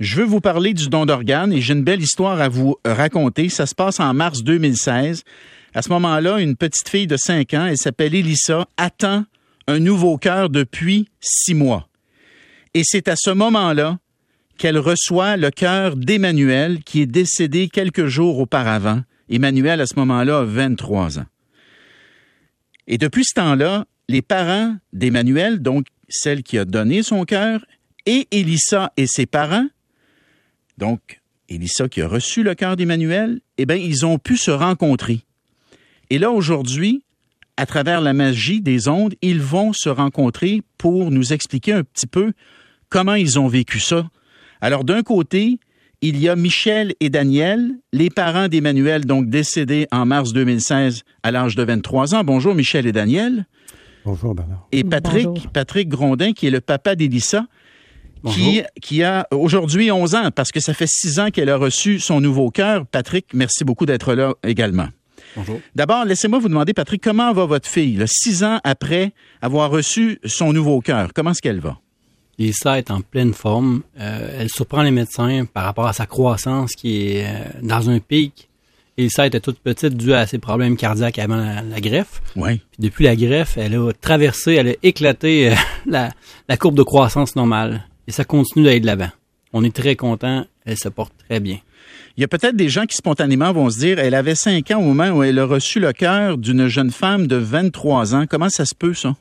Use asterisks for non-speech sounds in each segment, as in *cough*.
Je veux vous parler du don d'organes et j'ai une belle histoire à vous raconter. Ça se passe en mars 2016. À ce moment-là, une petite fille de 5 ans, elle s'appelle Elissa, attend un nouveau cœur depuis six mois. Et c'est à ce moment-là qu'elle reçoit le cœur d'Emmanuel, qui est décédé quelques jours auparavant. Emmanuel, à ce moment-là, a 23 ans. Et depuis ce temps-là, les parents d'Emmanuel, donc celle qui a donné son cœur, et Elissa et ses parents, donc Elissa qui a reçu le cœur d'Emmanuel, eh bien, ils ont pu se rencontrer. Et là, aujourd'hui, à travers la magie des ondes, ils vont se rencontrer pour nous expliquer un petit peu comment ils ont vécu ça. Alors, d'un côté, il y a Michel et Daniel, les parents d'Emmanuel, donc décédés en mars 2016 à l'âge de 23 ans. Bonjour, Michel et Daniel. Bonjour, Bernard. Et Patrick, Patrick Grondin, qui est le papa d'Elissa, qui, qui a aujourd'hui 11 ans, parce que ça fait 6 ans qu'elle a reçu son nouveau cœur. Patrick, merci beaucoup d'être là également. Bonjour. D'abord, laissez-moi vous demander, Patrick, comment va votre fille, six ans après avoir reçu son nouveau cœur? Comment est-ce qu'elle va? Elissa est en pleine forme. Euh, elle surprend les médecins par rapport à sa croissance qui est euh, dans un pic. Elissa était toute petite due à ses problèmes cardiaques avant la, greffe. Oui. depuis la greffe, elle a traversé, elle a éclaté euh, *laughs* la, la, courbe de croissance normale. Et ça continue d'aller de l'avant. On est très content. Elle se porte très bien. Il y a peut-être des gens qui spontanément vont se dire, elle avait 5 ans au moment où elle a reçu le cœur d'une jeune femme de 23 ans. Comment ça se peut, ça?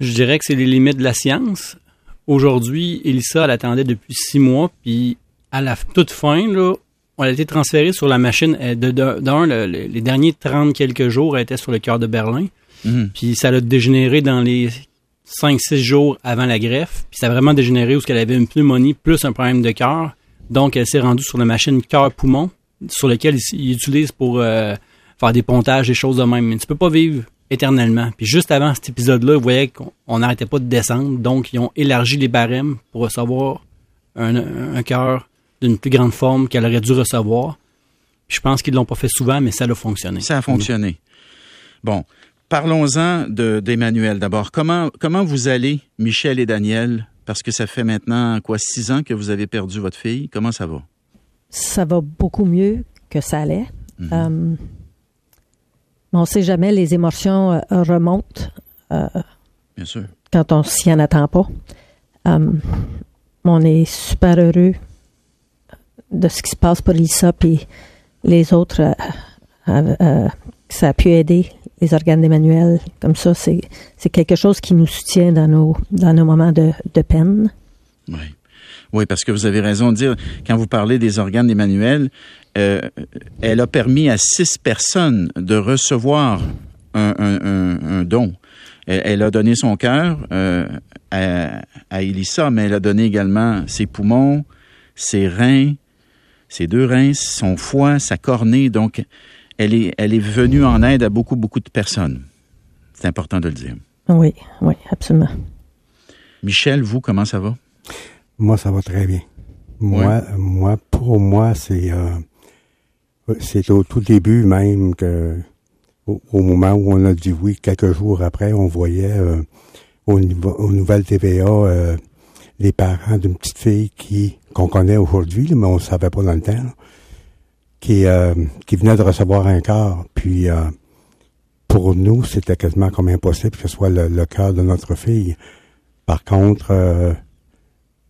Je dirais que c'est les limites de la science. Aujourd'hui, Elissa, elle attendait depuis six mois, puis à la toute fin, là, elle a été transférée sur la machine. D'un, les derniers 30 quelques jours, elle était sur le cœur de Berlin. Mhm. Puis ça l'a dégénéré dans les 5-6 jours avant la greffe. Puis ça a vraiment dégénéré où elle avait une pneumonie plus un problème de cœur. Donc, elle s'est rendue sur la machine cœur-poumon, sur laquelle ils, utilisent pour euh, faire des pontages, des choses de même. Mais tu peux pas vivre éternellement. Puis juste avant cet épisode-là, vous voyez qu'on n'arrêtait pas de descendre. Donc, ils ont élargi les barèmes pour recevoir un, cœur d'une plus grande forme qu'elle aurait dû recevoir. je pense qu'ils l'ont pas fait souvent, mais ça a fonctionné. Ça a fonctionné. Bon, parlons-en d'Emmanuel d'abord. Comment, comment vous allez, Michel et Daniel, parce que ça fait maintenant, quoi, six ans que vous avez perdu votre fille. Comment ça va? Ça va beaucoup mieux que ça allait. Mhm. Euh, on ne sait jamais, les émotions euh, remontent. Euh, Bien sûr. Quand on s'y en attend pas. on est super heureux de ce qui se passe pour Lisa et les autres. ça a pu aider les organes d'Emmanuel. Comme ça, c'est, quelque chose qui nous soutient dans nos, dans nos moments de, peine. Oui. Oui, parce que vous avez raison de dire, quand vous parlez des organes d'Emmanuel, euh, elle a permis à six personnes de recevoir un, don. Elle, a donné son cœur euh, à, à Elissa, mais elle a donné également ses poumons, ses reins, ses deux reins, son foie, sa cornée. Donc, elle est, elle est venue en aide à beaucoup, beaucoup de personnes. C'est important de le dire. Oui, oui, absolument. Michel, vous, comment ça va? Moi, ça va très bien. Moi, moi pour moi, c'est euh, c'est au tout début même que au, moment où on a dit oui, quelques jours après, on voyait euh, au niveau, aux nouvelles TVA euh, les parents d'une petite fille qui qu'on connaît aujourd'hui, mais on ne savait pas dans le temps qui, euh, qui venait de recevoir un cœur. Puis euh, pour nous, c'était quasiment comme impossible que ce soit le, cœur de notre fille. Par contre, euh,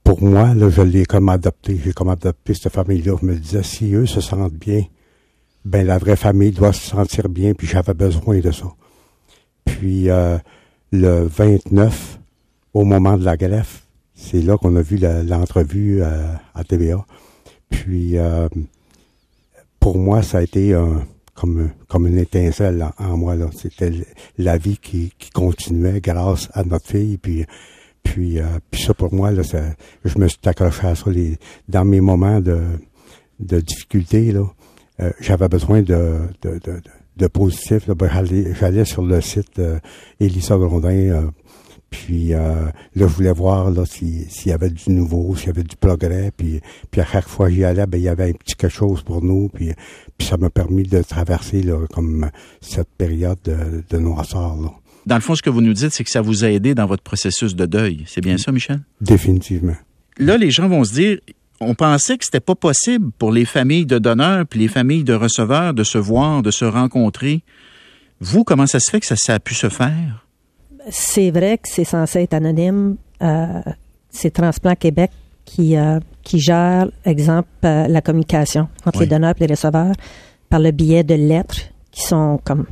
pour moi, je l'ai comme adopté. J'ai comme adopté cette famille-là. Je me disais, si eux se sentent bien, ben la vraie famille doit se sentir bien, puis j'avais besoin de ça. Puis le 29, au moment de la greffe, c'est là qu'on a vu l'entrevue à TVA. Puis pour moi, ça a été comme, comme une étincelle en, moi. C'était la vie qui, qui continuait grâce à notre fille. Puis, puis, euh, puis ça, pour moi, là, je me suis accroché à ça les, dans mes moments de, de difficulté. Euh, j'avais besoin de, de, de, de positif. Ben, j'allais, sur le site euh, Elisa Grondin euh, puis euh, là, je voulais voir là s'il y avait du nouveau, s'il y avait du progrès. Puis, puis à chaque fois que j'y allais, ben, il y avait un petit quelque chose pour nous. Puis, puis ça m'a permis de traverser là, comme cette période de, de noirceur. Là. Dans le fond, ce que vous nous dites, c'est que ça vous a aidé dans votre processus de deuil. C'est bien ça, Michel? Définitivement. Là, les gens vont se dire, on pensait que c'était pas possible pour les familles de donneurs puis les familles de receveurs de se voir, de se rencontrer. Vous, comment ça se fait que ça, ça a pu se faire? C'est vrai que c'est censé être anonyme. Euh, c'est Transplant Québec qui, euh, qui gère, exemple, euh, la communication entre Oui. les donneurs et les receveurs par le biais de lettres qui sont comme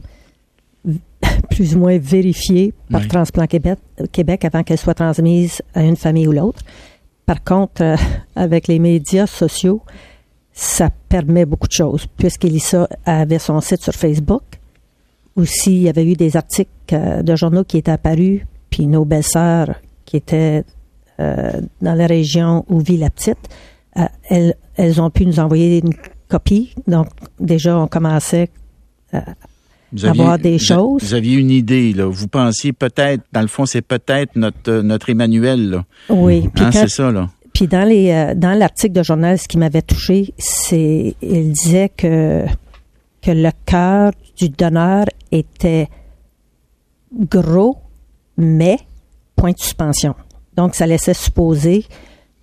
*laughs* plus ou moins vérifiées par Oui. Transplant Québec, Québec avant qu'elles soient transmises à une famille ou l'autre. Par contre, *laughs* avec les médias sociaux, ça permet beaucoup de choses, puisqu'Elissa avait son site sur Facebook. Aussi, il y avait eu des articles euh, de journaux qui étaient apparus, puis nos belles-sœurs qui étaient euh, dans la région où vit la petite, euh, elles, elles ont pu nous envoyer une copie. Donc, déjà, on commençait Vous Avoir des choses. Vous aviez une idée, là. Vous pensiez peut-être, dans le fond, c'est peut-être notre, notre Emmanuel, là. Oui, Hein, c'est ça, là. Puis dans les dans l'article de journal, ce qui m'avait touché, c'est il disait que que le cœur du donneur était gros, mais point de suspension. Donc ça laissait supposer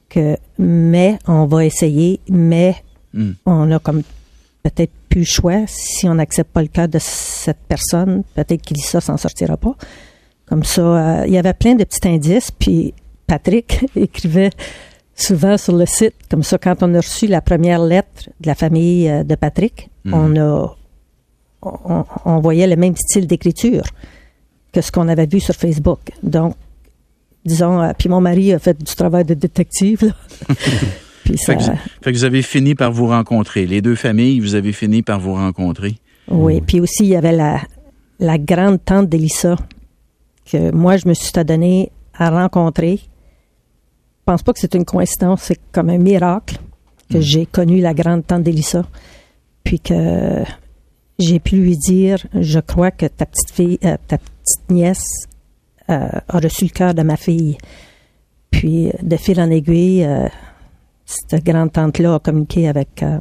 que mais on va essayer, mais Hmm. on a comme peut-être plus le choix si on n'accepte pas le cœur de cette personne, peut-être qu'Ilissa s'en sortira pas. Comme ça, euh, il y avait plein de petits indices, puis Patrick *laughs* écrivait souvent sur le site, comme ça, quand on a reçu la première lettre de la famille euh, de Patrick, Mhm. on a on, on voyait le même style d'écriture que ce qu'on avait vu sur Facebook. Donc, disons, euh, puis mon mari a fait du travail de détective, là. *laughs* puis ça, Fait que, fait que vous avez fini par vous rencontrer. Les deux familles, vous avez fini par vous rencontrer. Oui, puis aussi, il y avait la, la grande tante d'Elissa que moi, je me suis adonné à rencontrer. Je pense pas que c'est une coïncidence, c'est comme un miracle que Mm. j'ai connu la grande tante d'Elissa. Puis que j'ai pu lui dire, je crois que ta petite fille, euh, ta petite nièce euh, a reçu le cœur de ma fille. Puis, de fil en aiguille, euh, cette grande tante-là a communiqué avec euh,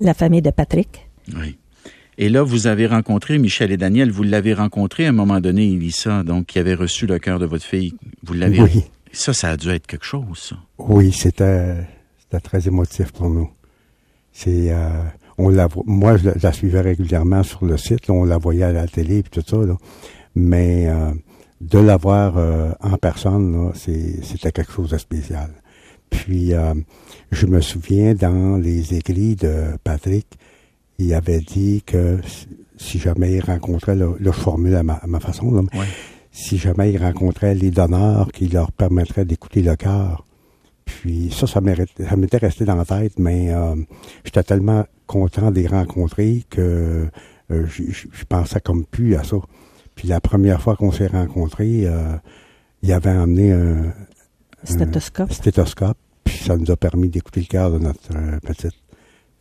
la famille de Patrick. Oui. Et là, vous avez rencontré Michel et Daniel. Vous l'avez rencontré à un moment donné, Elissa, donc qui avait reçu le cœur de votre fille. Vous l'avez. Oui, Ça, ça a dû être quelque chose, ça. oui, c'était c'était très émotif pour nous. C'est euh, on la moi je la, suivais régulièrement sur le site, là, on la voyait à la télé et tout ça là. Mais euh, de la voir euh, en personne là, c'est c'était quelque chose de spécial. Puis euh, je me souviens dans les écrits de Patrick, il avait dit que si- jamais il rencontrait le, le je formule à ma, à ma façon là, Ouais. si jamais ils rencontraient les donneurs qui leur permettraient d'écouter le cœur. Puis ça, ça m'était ça m'était resté dans la tête, mais euh, j'étais tellement content de les rencontrer que euh, je pensais comme plus à ça. Puis la première fois qu'on s'est rencontrés, euh, il avait emmené un, Stéthoscope. un stéthoscope, puis ça nous a permis d'écouter le cœur de notre euh, petite.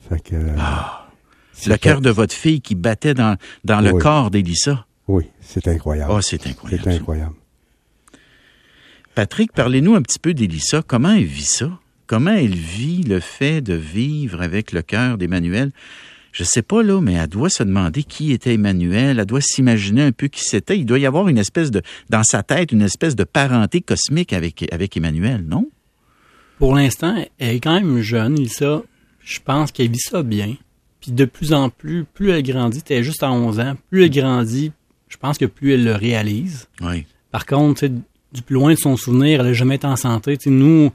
Fait que, euh, C'est le cœur de votre fille qui battait dans, dans le Oui. corps d'Elissa. Oui, c'est incroyable. Oh, c'est incroyable. c'est incroyable. Patrick, parlez-nous un petit peu d'Elissa. Comment elle vit ça? Comment elle vit le fait de vivre avec le cœur d'Emmanuel? Je sais pas, là, mais elle doit se demander qui était Emmanuel. Elle doit s'imaginer un peu qui c'était. Il doit y avoir une espèce de, dans sa tête, une espèce de parenté cosmique avec, avec Emmanuel, non? Pour l'instant, elle est quand même jeune, Lisa. Je pense qu'elle vit ça bien. Puis de plus en plus, plus elle grandit, elle est juste à 11 ans, plus elle grandit, je pense que plus elle le réalise. Oui. Par contre, du plus loin de son souvenir, elle n'a jamais été en santé. Tu sais,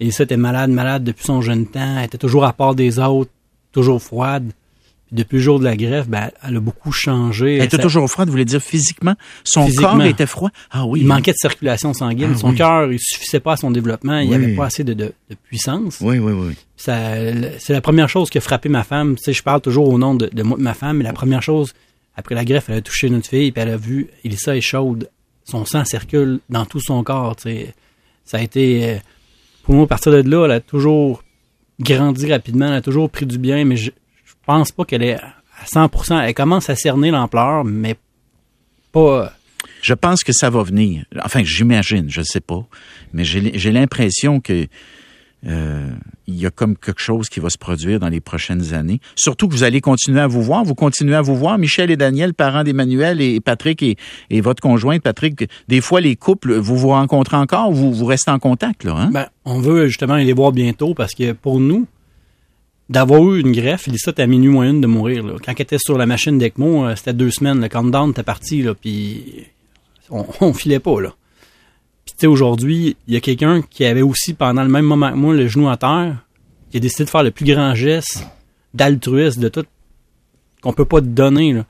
nous, Elissa était malade, malade depuis son jeune temps. Elle était toujours à part des autres, toujours froide. Puis depuis le jour de la greffe, ben, elle a beaucoup changé. Elle était Ça- toujours froide, vous voulez dire physiquement? Son Physiquement. corps était froid? Ah oui. Il manquait de circulation sanguine. Ah son oui. cœur, il suffisait pas à son développement. Il n'y Oui. avait pas assez de, de- de puissance. Oui, oui, oui. Ça, c'est la première chose qui a frappé ma femme. Tu sais, je parle toujours au nom de, de ma femme, mais la première chose, après la greffe, elle a touché notre fille, puis elle a vu, Elissa est chaude. Son sang circule dans tout son corps. tu sais. Ça a été, euh, pour moi, à partir de là, elle a toujours grandi rapidement, elle a toujours pris du bien, mais je, je pense pas qu'elle est à 100%. Elle commence à cerner l'ampleur, mais pas. Je pense que ça va venir. Enfin, j'imagine, je sais pas, mais j'ai l'impression que euh, il y a comme quelque chose qui va se produire dans les prochaines années. Surtout que vous allez continuer à vous voir. Vous continuez à vous voir. Michel et Daniel, parents d'Emmanuel et Patrick et, votre conjointe, Patrick, des fois, les couples, vous vous rencontrez encore ou vous, restez en contact, là, hein? Ben, on veut justement aller voir bientôt parce que pour nous, d'avoir eu une greffe, ça à minuit moins une de mourir. Quand elle était sur la machine d'ECMO, euh, c'était deux semaines. Le countdown était parti, puis on, *laughs* on filait pas. Là. Sais, aujourd'hui, il y a quelqu'un qui avait aussi, pendant le même moment que moi, le genou à terre, qui a décidé de faire le plus grand geste d'altruisme de tout qu'on peut pas donner.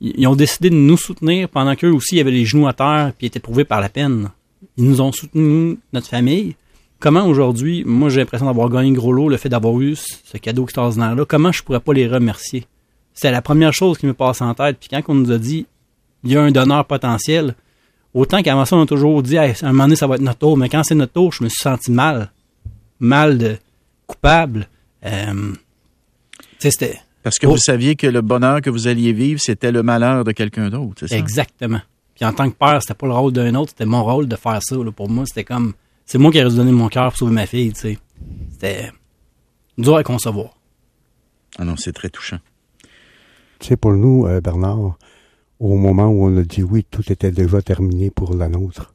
Ils ont décidé de nous soutenir pendant qu'eux aussi avaient les genoux à terre puis étaient prouvés par la peine. Ils nous ont soutenu, notre famille. Comment aujourd'hui, moi j'ai l'impression d'avoir gagné gros lot, le fait d'avoir eu ce cadeau extraordinaire-là, comment je pourrais pas les remercier? C'est la première chose qui me passe en tête. Puis quand on nous a dit il y a un donneur potentiel, autant qu'avant ça, on a toujours dit à un moment donné, ça va être notre tour, mais quand c'est notre tour, je me suis senti mal. Mal de coupable. Euh, c'était. Parce que vous saviez que le bonheur que vous alliez vivre, c'était le malheur de quelqu'un d'autre, c'est ça? Exactement. Puis en tant que père, c'était pas le rôle d'un autre, c'était mon rôle de faire ça. Pour moi, c'était comme c'est moi qui ai donné mon cœur pour sauver ma fille, tu sais. C'était dur à concevoir. Ah non, c'est très touchant. Tu sais, pour nous, euh, Bernard, au moment où on a dit oui, tout était déjà terminé pour la nôtre.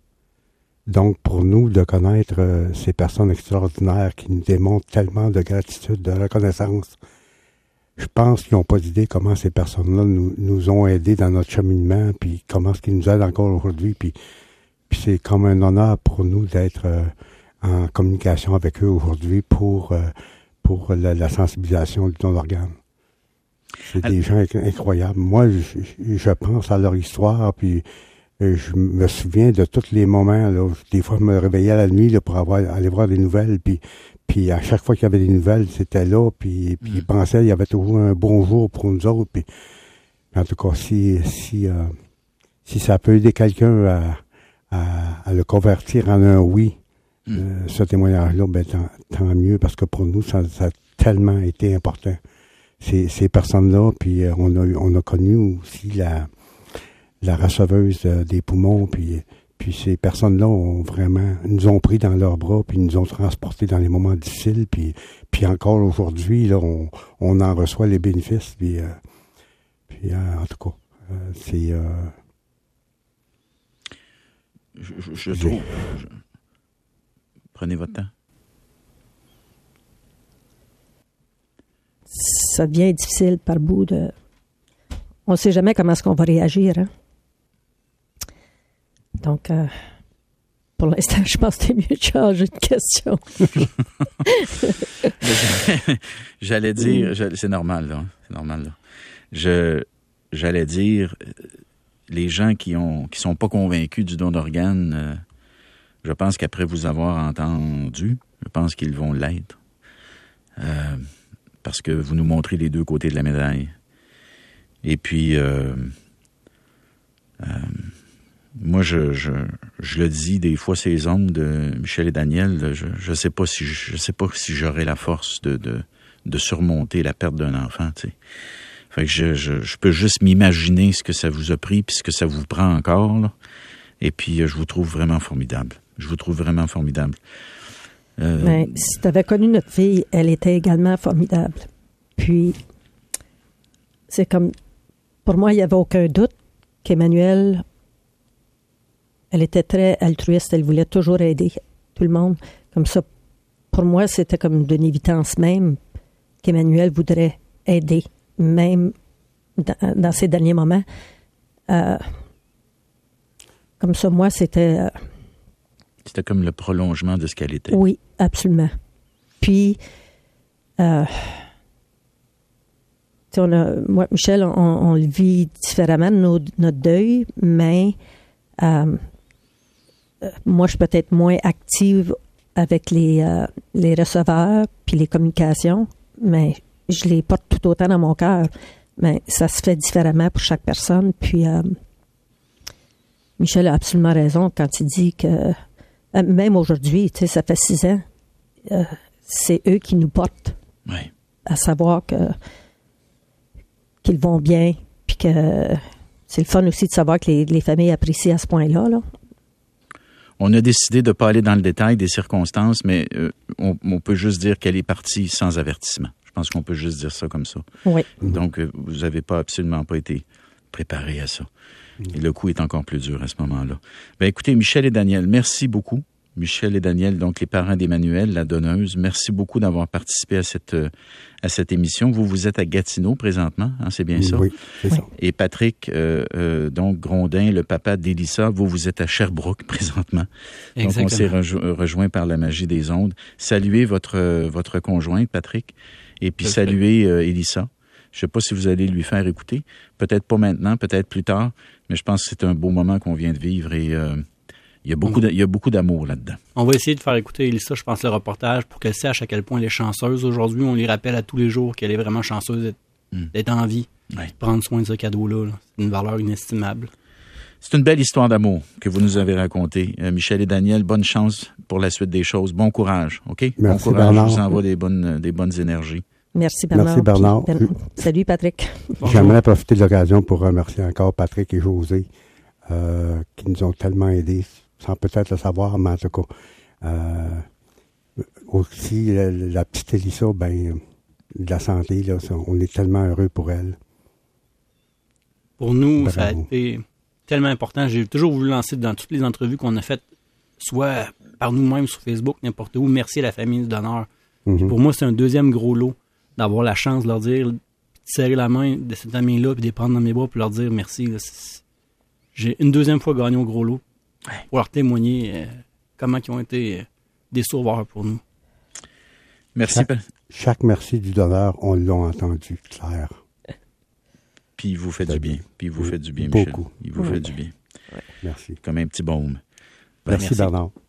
Donc, pour nous, de connaître euh, ces personnes extraordinaires qui nous démontrent tellement de gratitude, de reconnaissance, je pense qu'ils n'ont pas d'idée comment ces personnes-là nous, ont aidés dans notre cheminement, puis comment ce qu'ils nous aident encore aujourd'hui, puis c'est comme un honneur pour nous d'être euh, en communication avec eux aujourd'hui pour, euh, pour la, sensibilisation du don d'organes. C'est des gens incroyables. Moi, je, pense à leur histoire, puis euh, je me souviens de tous les moments. Là, des fois, je me réveillais la nuit là, pour avoir, aller voir des nouvelles, puis puis à chaque fois qu'il y avait des nouvelles, c'était là, puis, puis mm. ils pensaient qu'il y avait toujours un bonjour pour nous autres. Puis, en tout cas, si si si ça peut aider quelqu'un à, à, le convertir en un oui, hmm. euh, ce témoignage-là, ben, tant, mieux, parce que pour nous, ça, a tellement été important. Ces, ces personnes-là, puis euh, on, a, on a connu aussi la, la euh, des poumons, puis, puis ces personnes-là ont vraiment, nous ont pris dans leurs bras, puis nous ont transportés dans les moments difficiles, puis, puis encore aujourd'hui, là, on, on en reçoit les bénéfices, puis, puis en tout cas, c'est je, trouve. Prenez votre temps. Ça devient difficile par bout de. On ne sait jamais comment est-ce qu'on va réagir. Hein? Donc, euh, pour l'instant, *laughs* je pense que c'est mieux de changer de question. *laughs* j'allais dire, c'est normal, là. C'est normal, là. J'allais dire, les gens qui ont qui sont pas convaincus du don d'organes, euh, je pense qu'après vous avoir entendu, je pense qu'ils vont l'être. Euh, parce que vous nous montrez les deux côtés de la médaille. Et puis, euh, moi, je, je, je, le dis des fois, ces hommes de Michel et Daniel, je ne sais pas si je sais pas si j'aurai la force de, de, surmonter la perte d'un enfant. Fait que je, je, peux juste m'imaginer ce que ça vous a pris puis ce que ça vous prend encore. Et puis, euh, je vous trouve vraiment formidable. Je vous trouve vraiment formidable. Euh... Ben, si tu avais connu notre fille, elle était également formidable. Puis, c'est comme, pour moi, il n'y avait aucun doute qu'Emmanuel, elle était très altruiste, elle voulait toujours aider tout le monde. Comme ça, pour moi, c'était comme d'une évidence même qu'Emmanuel voudrait aider même dans, ces derniers moments. Euh, comme ça, moi, c'était. Euh, c'était comme le prolongement de ce qu'elle était. Oui, absolument. Puis, euh, on a, moi, Michel, on, le vit différemment, notre deuil, mais moi, je suis peut-être moins active avec les, les receveurs puis les communications, mais je les porte tout autant dans mon cœur. Mais ça se fait différemment pour chaque personne. Puis euh, Michel a absolument raison quand il dit que euh, même aujourd'hui, tu sais, ça fait six ans, euh, c'est eux qui nous portent. À savoir que qu'ils vont bien, puis que c'est le fun aussi de savoir que les, familles apprécient à ce point-là. Là On a décidé de ne pas aller dans le détail des circonstances, mais euh, on, on, peut juste dire qu'elle est partie sans avertissement. Je pense qu'on peut juste dire ça comme ça. Oui. Donc, euh, vous n'avez pas absolument pas été préparé à ça. Et le coup est encore plus dur à ce moment-là. Ben, écoutez, Michel et Daniel, merci beaucoup. Michel et Daniel, donc les parents d'Emmanuel, la donneuse. Merci beaucoup d'avoir participé à cette euh, à cette émission. Vous vous êtes à Gatineau présentement, hein, c'est bien ça? Oui, c'est ça. Et Patrick, euh, euh, donc Grondin, le papa d'Élissa, vous vous êtes à Sherbrooke *laughs* présentement. Exactement. Donc on s'est rejo rejoint par la magie des ondes. Saluez votre votre conjointe Patrick, et puis saluez euh, Élissa. Je sais pas si vous allez lui faire écouter. Peut-être pas maintenant, peut-être plus tard, mais je pense que c'est un beau moment qu'on vient de vivre et euh, il y a beaucoup, de- il y a beaucoup d'amour là-dedans. On va essayer de faire écouter Elissa, je pense, le reportage pour qu'elle sache à quel point elle est chanceuse. Aujourd'hui, on lui rappelle à tous les jours qu'elle est vraiment chanceuse d'être Mm. d'être en vie, Ouais. de prendre soin de ce cadeau-là. là. C'est une valeur inestimable. C'est une belle histoire d'amour que vous nous avez racontée. Euh, Michel et Daniel, bonne chance pour la suite des choses. Bon courage, OK? bon Merci, courage, Bernard. je vous envoie des bonnes, des bonnes énergies. Merci Bernard. Merci, Bernard. Puis, Ben- Salut Patrick. J'aimerais profiter de l'occasion pour remercier encore Patrick et José euh, qui nous ont tellement aidés, sans peut-être le savoir, mais en tout cas. euh, aussi, la, la petite Elissa, ben, de la santé, là, ça, on est tellement heureux pour elle. Pour nous, ça a été tellement important. J'ai toujours voulu lancer dans toutes les entrevues qu'on a faites, soit par nous-mêmes sur Facebook, n'importe où. Merci à la famille du donneur. Mhm. Pour moi, c'est un deuxième gros lot d'avoir la chance de leur dire, de serrer la main de cette amie-là, puis de les prendre dans mes bras, puis leur dire merci. J'ai une deuxième fois gagné au gros lot pour leur témoigner euh, comment ils ont été euh, des sauveurs pour nous. Merci. Chaque- merci du donneur, on l'a entendu clair. *laughs* Puis il vous fait du bien. Puis il vous fait du bien, Michel. Beaucoup. Il vous Oui. fait du bien. Merci. Comme un petit baume. Ben, Merci, Bernard.